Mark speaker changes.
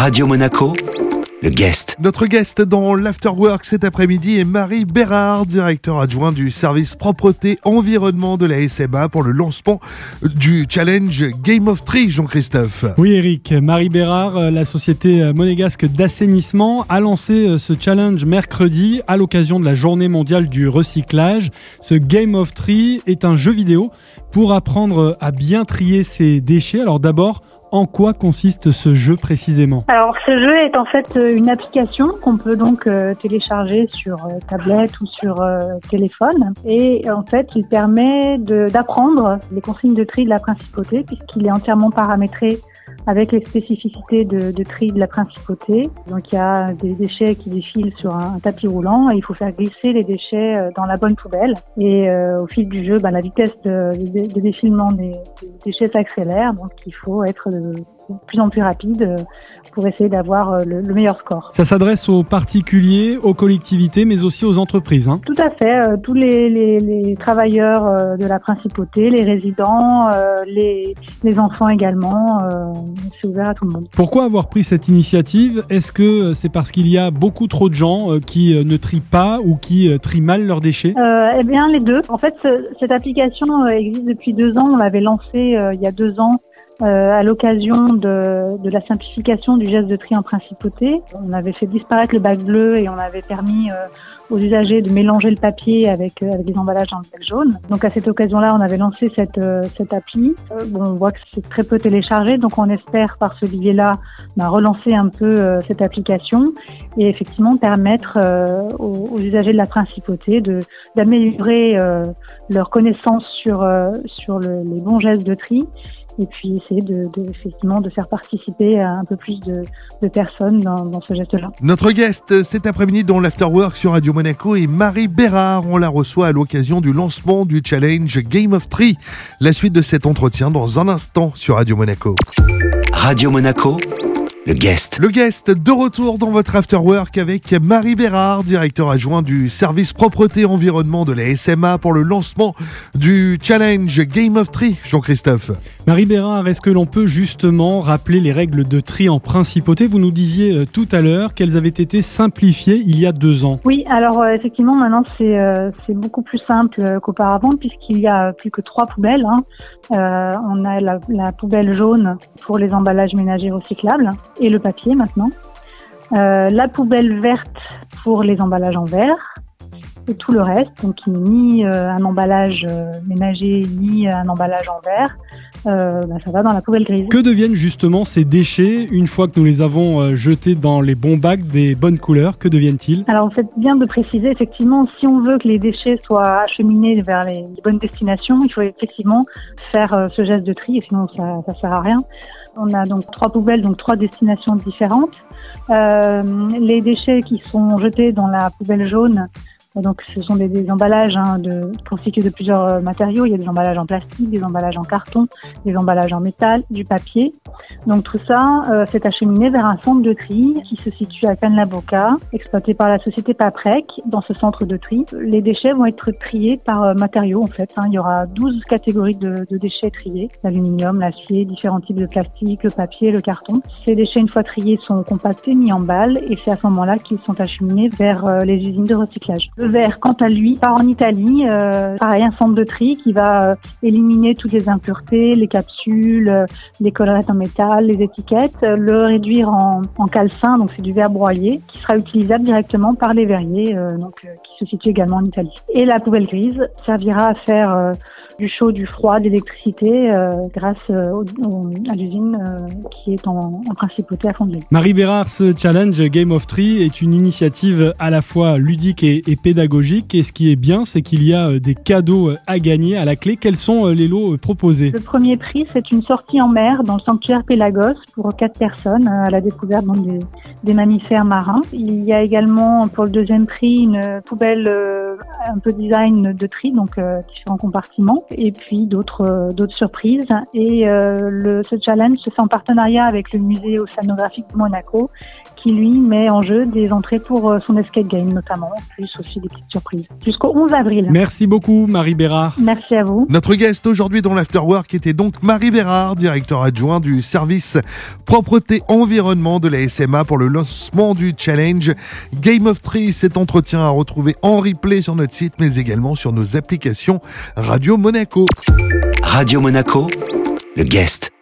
Speaker 1: Radio Monaco, le guest.
Speaker 2: Notre guest dans l'Afterwork cet après-midi est Marie Bérard, directeur adjoint du service propreté environnement de la SMA pour le lancement du challenge Game of Tree, Jean-Christophe.
Speaker 3: Oui Eric, Marie Bérard, euh, la société euh, monégasque d'assainissement, a lancé euh, ce challenge mercredi à l'occasion de la journée mondiale du recyclage. Ce Game of Tree est un jeu vidéo pour apprendre à bien trier ses déchets. Alors d'abord, en quoi consiste ce jeu précisément
Speaker 4: Alors ce jeu est en fait euh, une application qu'on peut donc euh, télécharger sur euh, tablette ou sur téléphone. Et en fait il permet d'apprendre les consignes de tri de la principauté puisqu'il est entièrement paramétré avec les spécificités de, de, tri de la principauté. Donc il y a des déchets qui défilent sur un, tapis roulant et il faut faire glisser les déchets euh, dans la bonne poubelle. Et euh, au fil du jeu, ben, la vitesse de, de, défilement des, des déchets s'accélère, donc il faut être de plus en plus rapide euh, pour essayer d'avoir euh, le, meilleur score.
Speaker 3: Ça s'adresse aux particuliers, aux collectivités, mais aussi aux entreprises. Hein.
Speaker 4: Tout à fait. Euh, tous les, les, les, travailleurs de la principauté, les résidents, les, les enfants également, c'est ouvert à tout le monde.
Speaker 3: Pourquoi avoir pris cette initiative? Est-ce que c'est parce qu'il y a beaucoup trop de gens qui ne trient pas ou qui trient mal leurs déchets?
Speaker 4: Eh bien, les deux. En fait, cette application existe depuis deux ans. On l'avait lancée il y a deux ans euh, à l'occasion de, de, la simplification du geste de tri en principauté. On avait fait disparaître le bac bleu et on avait permis euh, aux usagers de mélanger le papier avec, euh, avec des emballages dans le bac jaune. Donc à cette occasion-là, on avait lancé cette, cette appli. bon, on voit que c'est très peu téléchargé, donc on espère par ce biais-là bah, relancer un peu cette application et effectivement permettre aux, aux, usagers de la principauté de d'améliorer leur connaissance sur, sur le, les bons gestes de tri et puis essayer de, effectivement de faire participer un peu plus de, personnes dans, ce geste-là.
Speaker 2: Notre guest cet après-midi dans l'Afterwork sur Radio Monaco est Marie Bérard. On la reçoit à l'occasion du lancement du challenge Game of Tree. La suite de cet entretien dans un instant sur Radio Monaco.
Speaker 1: Radio Monaco le guest.
Speaker 2: Le guest de retour dans votre afterwork avec Marie Bérard, directeur adjoint du service propreté environnement de la SMA pour le lancement du challenge Game of Tree. Jean-Christophe.
Speaker 3: Marie Bérard, est-ce que l'on peut justement rappeler les règles de tri en principauté? Vous nous disiez euh, tout à l'heure qu'elles avaient été simplifiées il y a deux ans.
Speaker 4: Oui, alors euh, effectivement maintenant c'est euh, beaucoup plus simple qu'auparavant puisqu'il y a plus que trois poubelles. Hein. on a la, la poubelle jaune pour les emballages ménagers recyclables et le papier maintenant. Euh, la poubelle verte pour les emballages en verre et tout le reste, donc ni euh, un emballage euh, ménager ni un emballage en verre. Bah, ça va dans la poubelle grise.
Speaker 3: Que deviennent justement ces déchets une fois que nous les avons jetés dans les bons bacs des bonnes couleurs? Que deviennent-ils?
Speaker 4: Alors, c'est bien de préciser, effectivement, si on veut que les déchets soient acheminés vers les bonnes destinations, il faut effectivement faire ce geste de tri, sinon ça ne sert à rien. On a donc trois poubelles, donc trois destinations différentes. Euh, les déchets qui sont jetés dans la poubelle jaune donc, ce sont des, emballages hein, de, constitués de plusieurs euh, matériaux. Il y a des emballages en plastique, des emballages en carton, des emballages en métal, du papier. Donc, tout ça euh, s'est acheminé vers un centre de tri qui se situe à Cannes-la-Boca, exploité par la société Paprec. Dans ce centre de tri, les déchets vont être triés par euh, matériaux, en fait. Hein. Il y aura 12 catégories de, de déchets triés. L'aluminium, l'acier, différents types de plastique, le papier, le carton. Ces déchets, une fois triés, sont compactés, mis en balles, et c'est à ce moment-là qu'ils sont acheminés vers les usines de recyclage. Le verre, quant à lui, part en Italie. Euh, pareil, un centre de tri qui va euh, éliminer toutes les impuretés, les capsules, euh, les collerettes en métal, les étiquettes, le réduire en, en calcin, donc c'est du verre broyé, qui sera utilisable directement par les verriers, donc qui se situe également en Italie. Et la poubelle grise servira à faire du chaud, du froid, d'électricité grâce à l'usine qui est en, en principauté à Fontenay.
Speaker 3: Marie Bérard, ce challenge Game of Tree est une initiative à la fois ludique et, et pédagogique. Et ce qui est bien, c'est qu'il y a euh, des cadeaux euh, à gagner à la clé. Quels sont euh, les lots proposés?
Speaker 4: Le premier prix, c'est une sortie en mer dans le sanctuaire Pélagos pour quatre personnes à la découverte des, mammifères marins. Il y a également pour le deuxième prix une poubelle un peu design de tri, donc différents compartiments, et puis d'autres d'autres surprises. Et le, ce challenge se fait en partenariat avec le musée océanographique de Monaco qui lui met en jeu des entrées pour son escape game notamment, plus aussi des petites surprises. Jusqu'au 11 avril.
Speaker 3: Merci beaucoup Marie Bérard.
Speaker 4: Merci à vous.
Speaker 2: Notre guest aujourd'hui dans l'Afterwork était donc Marie Bérard, directeur adjoint du service propreté environnement de la SMA pour le lancement du challenge Game of Tree. Cet entretien à retrouver en replay notre site mais également sur nos applications Radio Monaco.
Speaker 1: Radio Monaco, le guest.